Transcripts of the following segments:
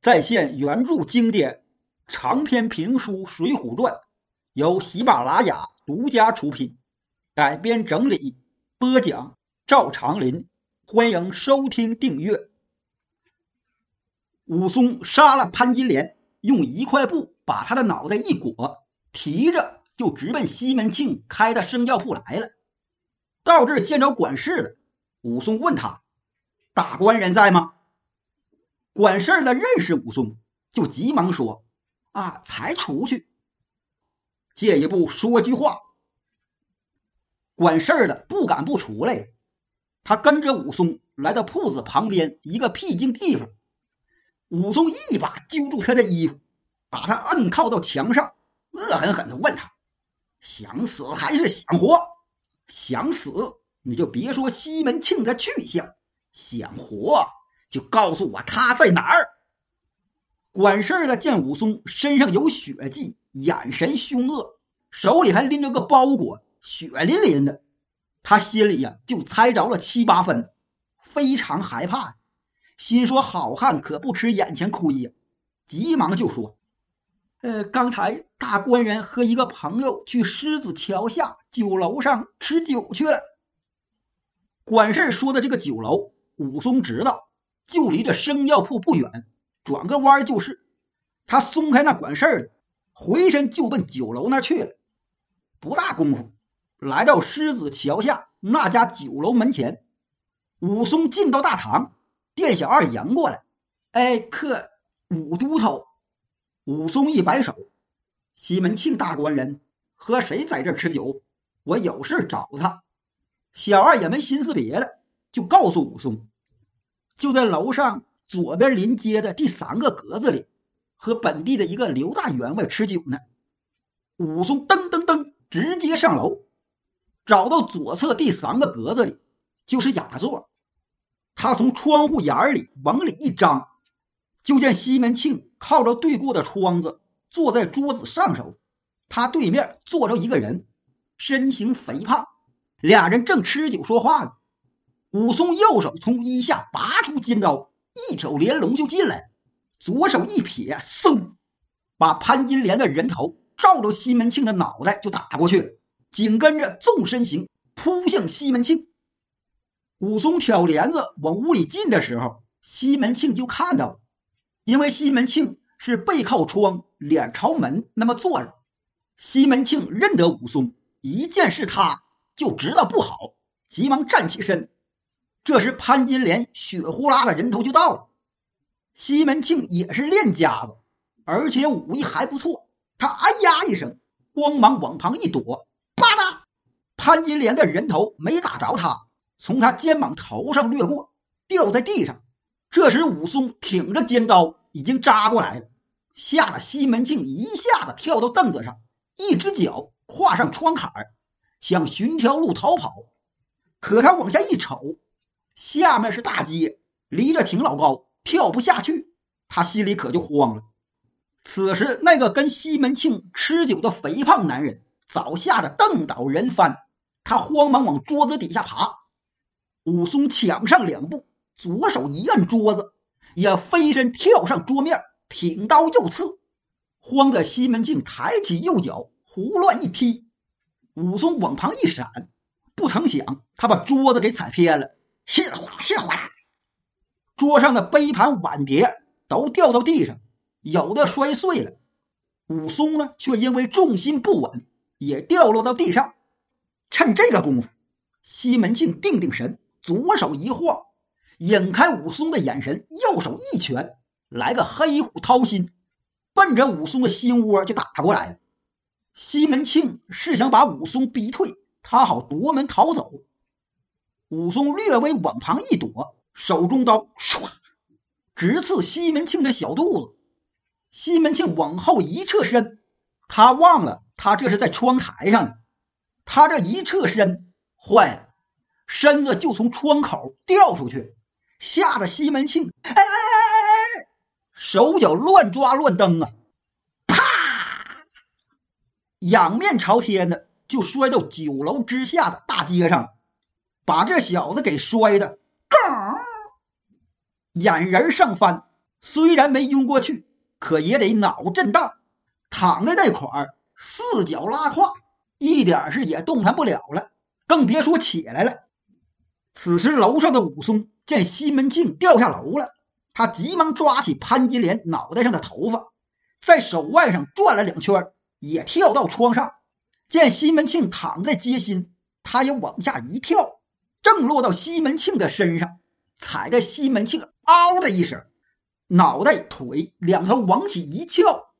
再现原著经典长篇评书《水浒传》，由喜马拉雅独家出品，改编整理播讲赵长林。欢迎收听订阅。武松杀了潘金莲，用一块布把他的脑袋一裹，提着就直奔西门庆开的生药铺来了。到这儿见着管事的，武松问他：“大官人在吗？”管事的认识武松，就急忙说：“啊，才出去。借一步说句话。”管事的不敢不出来，他跟着武松来到铺子旁边一个僻静地方。武松一把揪住他的衣服，把他摁靠到墙上，恶狠狠地问他：“想死还是想活？想死你就别说西门庆的去向，想活。”就告诉我他在哪儿。管事的见武松身上有血迹，眼神凶恶，手里还拎着个包裹，血淋淋的，他心里呀就猜着了七八分，非常害怕，心说好汉可不吃眼前亏呀，急忙就说：“呃，刚才大官人和一个朋友去狮子桥下酒楼上吃酒去了。”管事说的这个酒楼，武松知道。就离这生药铺不远，转个弯就是。他松开那管事儿的，回身就奔酒楼那去了。不大功夫，来到狮子桥下那家酒楼门前。武松进到大堂，店小二迎过来：“哎，客武都头。”武松一摆手：“西门庆大官人和谁在这吃酒？我有事找他。”小二也没心思别的，就告诉武松。就在楼上左边临街的第三个格子里，和本地的一个刘大员外吃酒呢。武松噔噔噔直接上楼，找到左侧第三个格子里，就是雅座。他从窗户眼里往里一张，就见西门庆靠着对过的窗子，坐在桌子上手。他对面坐着一个人，身形肥胖，俩人正吃酒说话呢。武松右手从衣下拔出尖刀，一挑连龙就进来，左手一撇，嗖，把潘金莲的人头照着西门庆的脑袋就打过去。紧跟着纵身形扑向西门庆。武松挑帘子往屋里进的时候，西门庆就看到，因为西门庆是背靠窗，脸朝门那么坐着。西门庆认得武松，一见是他，就知道不好，急忙站起身。这时，潘金莲血呼啦的人头就到了。西门庆也是练家子，而且武艺还不错。他哎呀一声，光芒往旁一躲，吧嗒，潘金莲的人头没打着他，从他肩膀头上掠过，掉在地上。这时，武松挺着尖刀已经扎过来了，吓得西门庆一下子跳到凳子上，一只脚跨上窗坎想寻条路逃跑。可他往下一瞅。下面是大街，离着挺老高，跳不下去。他心里可就慌了。此时，那个跟西门庆吃酒的肥胖男人早吓得瞪倒人翻，他慌忙往桌子底下爬。武松抢上两步，左手一按桌子，也飞身跳上桌面，挺刀又刺。慌得西门庆抬起右脚胡乱一踢，武松往旁一闪，不曾想他把桌子给踩偏了。是哗是哗，桌上的杯盘碗碟都掉到地上，有的摔碎了。武松呢，却因为重心不稳，也掉落到地上。趁这个功夫，西门庆定定神，左手一晃，引开武松的眼神，右手一拳，来个黑虎掏心，奔着武松的心窝就打过来了。西门庆是想把武松逼退，他好夺门逃走。武松略微往旁一躲，手中刀唰，直刺西门庆的小肚子。西门庆往后一侧身，他忘了他这是在窗台上。他这一侧身，坏了，身子就从窗口掉出去，吓得西门庆哎哎哎哎哎，手脚乱抓乱蹬啊，啪，仰面朝天的就摔到酒楼之下的大街上。把这小子给摔的，嘎，眼仁上翻，虽然没晕过去，可也得脑震荡，躺在那块儿四脚拉胯，一点是也动弹不了了，更别说起来了。此时楼上的武松见西门庆掉下楼了，他急忙抓起潘金莲脑袋上的头发，在手腕上转了两圈，也跳到窗上。见西门庆躺在街心，他也往下一跳，正落到西门庆的身上，踩在西门庆“嗷”的一声，脑袋腿两头往起一翘，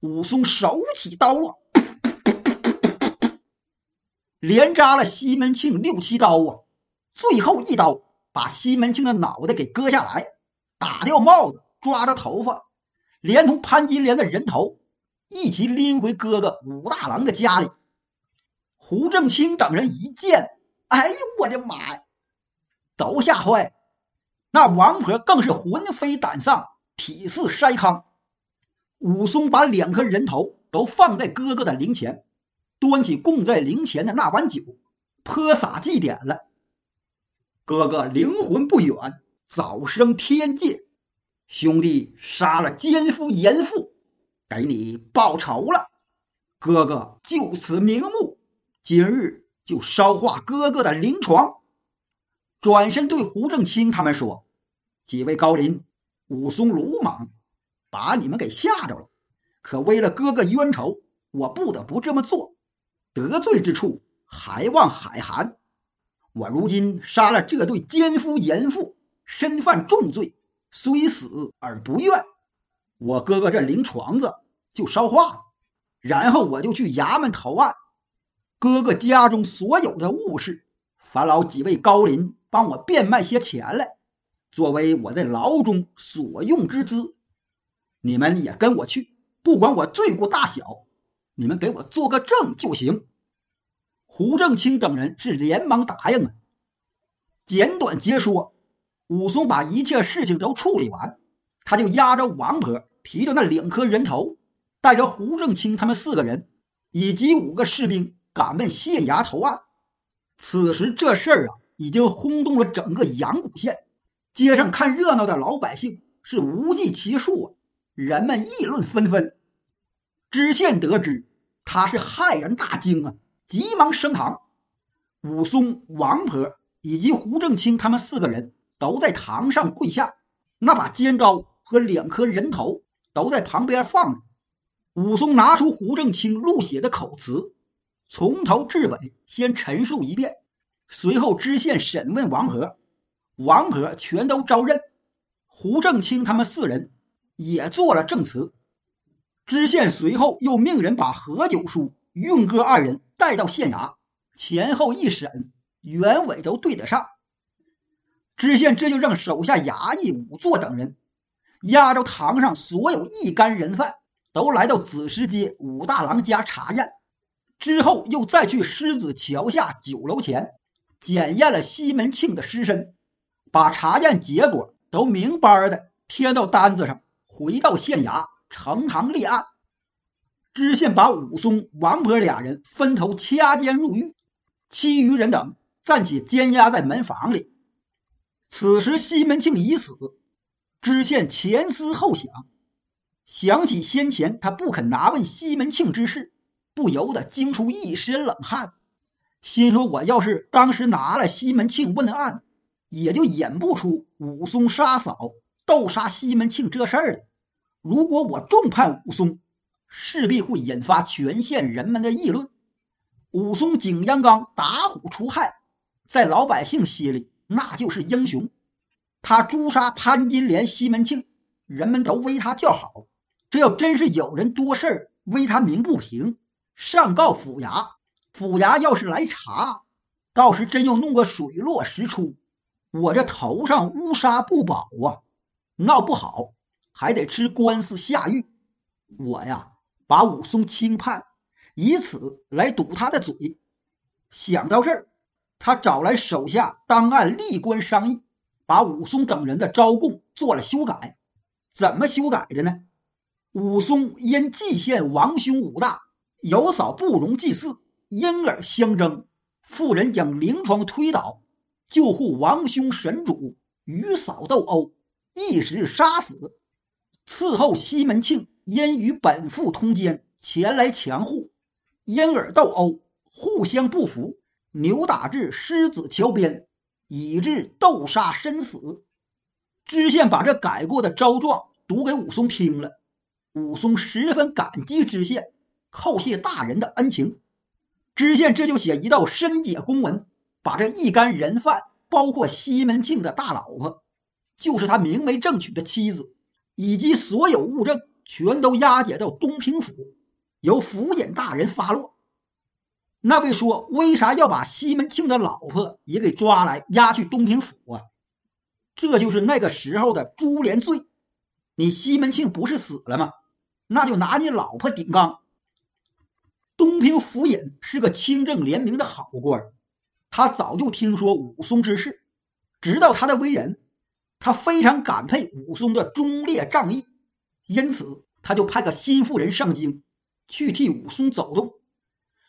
武松手起刀落，连扎了西门庆六七刀啊！最后一刀把西门庆的脑袋给割下来，打掉帽子，抓着头发，连同潘金莲的人头一起拎回哥哥武大郎的家里。胡正清等人一见，哎呦我的妈呀，都吓坏。那王婆更是魂飞胆丧，体似筛糠。武松把两颗人头都放在哥哥的灵前，端起供在灵前的那碗酒，泼洒祭奠了。哥哥灵魂不远，早生天界。兄弟杀了奸夫淫妇，给你报仇了。哥哥就此瞑目，今日就烧化哥哥的灵床。转身对胡正清他们说：“几位高邻，武松鲁莽，把你们给吓着了。可为了哥哥冤仇，我不得不这么做。得罪之处，还望海涵。”我如今杀了这对奸夫淫妇，身犯重罪，虽死而不怨。我哥哥这灵床子就烧化了，然后我就去衙门投案。哥哥家中所有的物事，烦劳几位高邻帮我变卖些钱来，作为我在牢中所用之资。你们也跟我去，不管我罪过大小，你们给我做个证就行。胡正清等人是连忙答应啊。简短截说，武松把一切事情都处理完，他就押着王婆，提着那两颗人头，带着胡正清他们四个人以及五个士兵赶奔县衙投案。此时这事儿啊，已经轰动了整个阳谷县，街上看热闹的老百姓是无计其数啊，人们议论纷纷。知县得知，他是骇然大惊啊。急忙升堂，武松、王婆以及胡正清他们四个人都在堂上跪下，那把尖刀和两颗人头都在旁边放着。武松拿出胡正清录写的口词，从头至尾先陈述一遍，随后知县审问王婆，王婆全都招认，胡正清他们四人也做了证词。知县随后又命人把何九叔、运哥二人。带到县衙，前后一审，原委都对得上。知县这就让手下衙役仵作等人押着堂上所有一干人犯，都来到子时街武大郎家查验。之后又再去狮子桥下酒楼前检验了西门庆的尸身，把查验结果都明白的贴到单子上，回到县衙呈堂立案。知县把武松、王婆俩人分头掐监入狱，其余人等暂且监押在门房里。此时西门庆已死，知县前思后想，想起先前他不肯拿问西门庆之事，不由得惊出一身冷汗，心说：“我要是当时拿了西门庆问案，也就演不出武松杀嫂、斗杀西门庆这事儿了。如果我重判武松，”势必会引发全县人们的议论。武松景阳冈打虎除害，在老百姓心里那就是英雄。他诛杀潘金莲、西门庆，人们都为他叫好。这要真是有人多事儿为他鸣不平，上告府衙，府衙要是来查，到时真又弄个水落石出，我这头上乌纱不保啊！闹不好还得吃官司下狱。我呀。把武松轻判，以此来堵他的嘴。想到这儿，他找来手下当案吏官商议，把武松等人的招供做了修改。怎么修改的呢？武松因蓟县王兄武大有嫂不容祭祀，因而相争，妇人将灵床推倒，救护王兄神主与嫂斗殴，一时杀死，伺候西门庆因与本父通奸前来强护，因而斗殴，互相不服，扭打至狮子桥边，以致斗杀身死。知县把这改过的招状读给武松听了，武松十分感激知县，叩谢大人的恩情。知县这就写一道申解公文，把这一干人犯，包括西门庆的大老婆，就是他明媒正娶的妻子。以及所有物证全都押解到东平府，由府尹大人发落。那位说：“为啥要把西门庆的老婆也给抓来押去东平府啊？”这就是那个时候的株连罪。你西门庆不是死了吗？那就拿你老婆顶缸。东平府尹是个清正廉明的好官，他早就听说武松之事，知道他的为人。他非常感佩武松的忠烈仗义，因此他就派个心腹人上京，去替武松走动。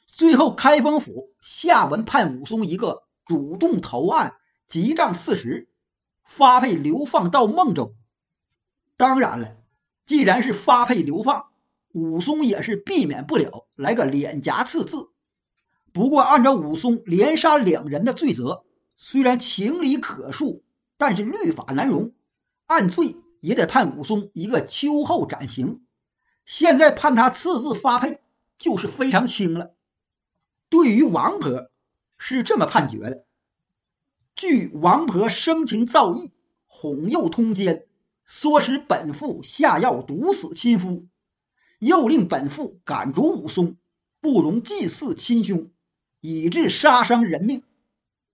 最后，开封府下文判武松一个主动投案，急杖四十，发配流放到孟州。当然了，既然是发配流放，武松也是避免不了来个脸颊刺字。不过，按照武松连杀两人的罪责，虽然情理可恕。但是律法难容，按罪也得判武松一个秋后斩刑。现在判他刺字发配，就是非常轻了。对于王婆是这么判决的：据王婆生情造意，哄诱通奸，唆使本父下药毒死亲夫，又令本父赶逐武松，不容祭祀亲兄，以致杀伤人命，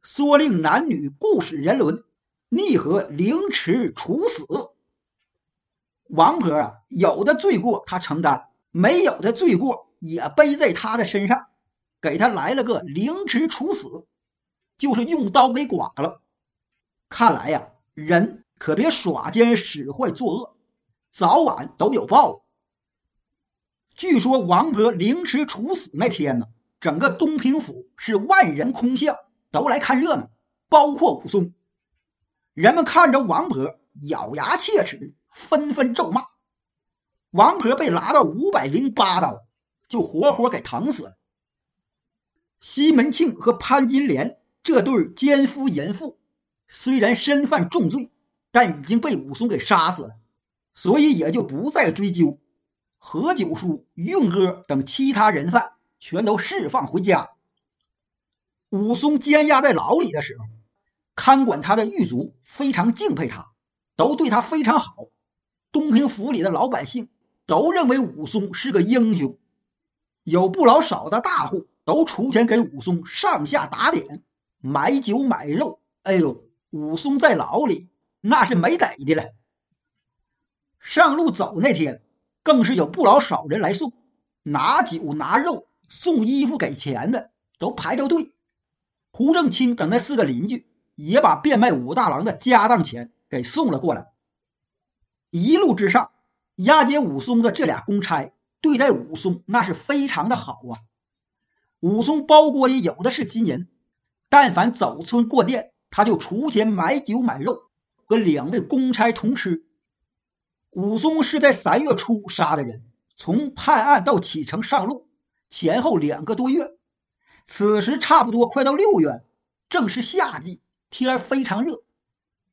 说令男女故使人伦。逆和凌迟处死，王婆啊，有的罪过他承担，没有的罪过也背在他的身上，给他来了个凌迟处死，就是用刀给剐了。看来呀，人可别耍奸使坏作恶，早晚都有报。据说王婆凌迟处死那天呢，整个东平府是万人空巷，都来看热闹，包括武松。人们看着王婆咬牙切齿，纷纷咒骂。王婆被拉到五百零八刀，就活活给疼死了。西门庆和潘金莲这对奸夫淫妇，虽然身犯重罪，但已经被武松给杀死了，所以也就不再追究。何九叔、用哥等其他人犯全都释放回家。武松监押在牢里的时候。看管他的狱卒非常敬佩他，都对他非常好。东平府里的老百姓都认为武松是个英雄，有不老少的大户都出钱给武松上下打点，买酒买肉。哎呦，武松在牢里那是没得的了。上路走那天，更是有不老少人来送，拿酒拿肉送衣服给钱的都排着队。胡正清等那四个邻居。也把变卖武大郎的家当钱给送了过来。一路之上，押解武松的这俩公差对待武松那是非常的好啊。武松包裹里有的是金银，但凡走村过店，他就出钱买酒买肉，和两位公差同吃。武松是在三月初杀的人，从判案到启程上路，前后两个多月。此时差不多快到六月，正是夏季。天非常热，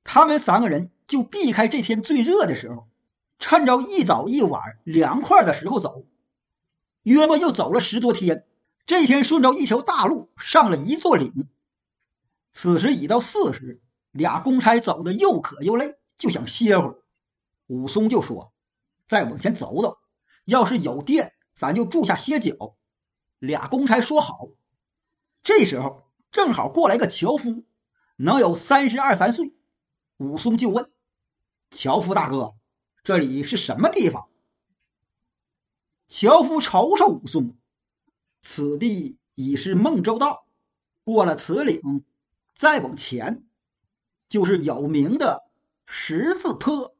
他们三个人就避开这天最热的时候，趁着一早一晚凉快的时候走。约莫又走了十多天，这天顺着一条大路上了一座岭。此时已到巳时，俩公差走的又渴又累，就想歇会儿。武松就说：“再往前走走，要是有店，咱就住下歇脚。”俩公差说好。这时候正好过来个樵夫。能有三十二三岁，武松就问：“樵夫大哥，这里是什么地方？”樵夫瞅瞅武松：“此地已是孟州道，过了此岭，再往前，就是有名的十字坡。”